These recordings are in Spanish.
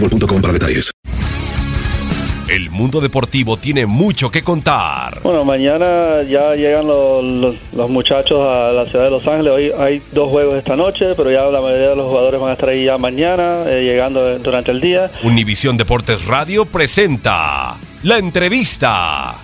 boostmobile.com para detalles. El mundo deportivo tiene mucho que contar. Bueno, mañana ya llegan los, los- los muchachos a la ciudad de Los Ángeles. Hoy hay dos juegos esta noche, pero ya la mayoría de los jugadores van a estar ahí ya mañana, eh, llegando durante el día. Univisión Deportes Radio presenta la entrevista.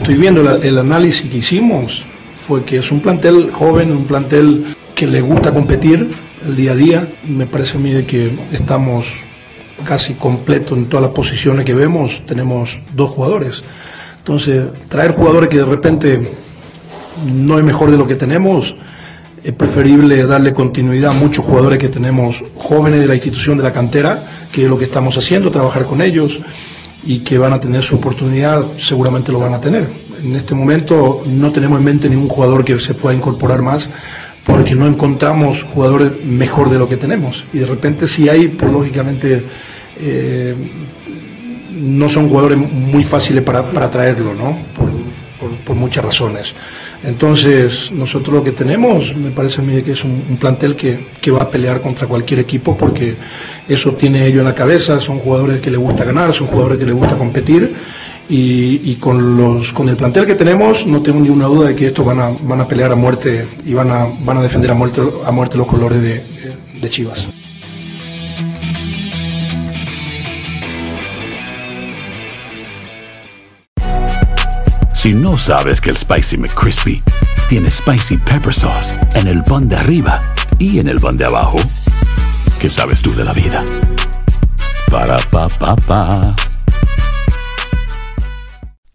Estoy viendo la- el análisis que hicimos, fue que es un plantel joven, un plantel que le gusta competir el día a día. Me parece a mí que estamos casi completos en todas las posiciones que vemos, tenemos dos jugadores. Entonces, traer jugadores que de repente no es mejor de lo que tenemos, es preferible darle continuidad a muchos jugadores que tenemos jóvenes de la institución de la cantera, que es lo que estamos haciendo, trabajar con ellos y que van a tener su oportunidad, seguramente lo van a tener. En este momento no tenemos en mente ningún jugador que se pueda incorporar más porque no encontramos jugadores mejor de lo que tenemos. Y de repente si hay, pues lógicamente eh, no son jugadores muy fáciles para, para traerlo, ¿no? Por, muchas razones. Entonces, nosotros lo que tenemos, me parece a mí que es un, plantel que, que va a pelear contra cualquier equipo porque eso tiene ellos en la cabeza, son jugadores que les gusta ganar, son jugadores que les gusta competir y, y con, los, con el plantel que tenemos no tengo ninguna duda de que estos van a, van a pelear a muerte y van a, van a defender a muerte, a muerte los colores de, de- Chivas. Si no sabes que el Spicy McCrispy tiene Spicy Pepper Sauce en el pan de arriba y en el pan de abajo, ¿qué sabes tú de la vida? Para, pa, pa, pa.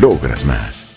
logras más.